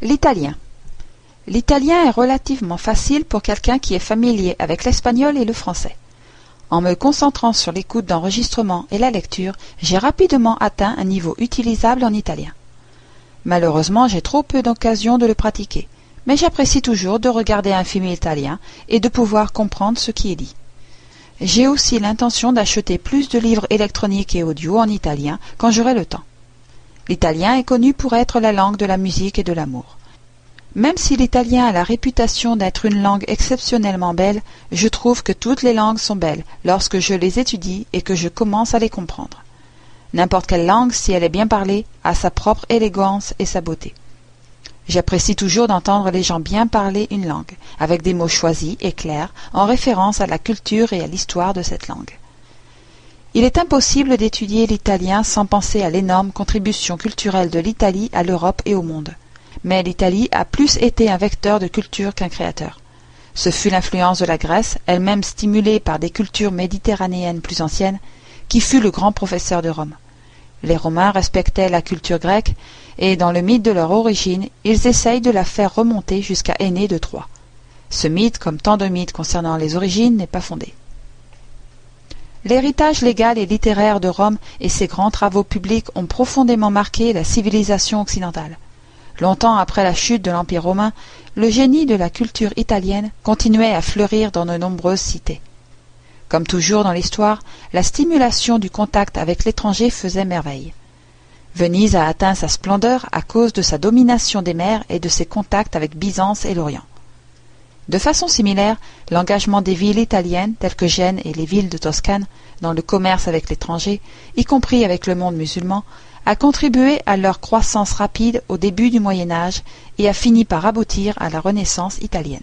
L'italien. L'italien est relativement facile pour quelqu'un qui est familier avec l'espagnol et le français. En me concentrant sur l'écoute d'enregistrement et la lecture, j'ai rapidement atteint un niveau utilisable en italien. Malheureusement, j'ai trop peu d'occasions de le pratiquer, mais j'apprécie toujours de regarder un film italien et de pouvoir comprendre ce qui est dit. J'ai aussi l'intention d'acheter plus de livres électroniques et audio en italien quand j'aurai le temps. L'italien est connu pour être la langue de la musique et de l'amour. Même si l'italien a la réputation d'être une langue exceptionnellement belle, je trouve que toutes les langues sont belles lorsque je les étudie et que je commence à les comprendre. N'importe quelle langue, si elle est bien parlée, a sa propre élégance et sa beauté. J'apprécie toujours d'entendre les gens bien parler une langue, avec des mots choisis et clairs, en référence à la culture et à l'histoire de cette langue. Il est impossible d'étudier l'italien sans penser à l'énorme contribution culturelle de l'Italie à l'Europe et au monde. Mais l'Italie a plus été un vecteur de culture qu'un créateur. Ce fut l'influence de la Grèce, elle-même stimulée par des cultures méditerranéennes plus anciennes, qui fut le grand professeur de Rome. Les Romains respectaient la culture grecque, et dans le mythe de leur origine, ils essayent de la faire remonter jusqu'à Aîné de Troie. Ce mythe, comme tant de mythes concernant les origines, n'est pas fondé. L'héritage légal et littéraire de Rome et ses grands travaux publics ont profondément marqué la civilisation occidentale. Longtemps après la chute de l'Empire romain, le génie de la culture italienne continuait à fleurir dans de nombreuses cités. Comme toujours dans l'histoire, la stimulation du contact avec l'étranger faisait merveille. Venise a atteint sa splendeur à cause de sa domination des mers et de ses contacts avec Byzance et l'Orient. De façon similaire, l'engagement des villes italiennes, telles que Gênes et les villes de Toscane, dans le commerce avec l'étranger, y compris avec le monde musulman, a contribué à leur croissance rapide au début du Moyen Âge et a fini par aboutir à la Renaissance italienne.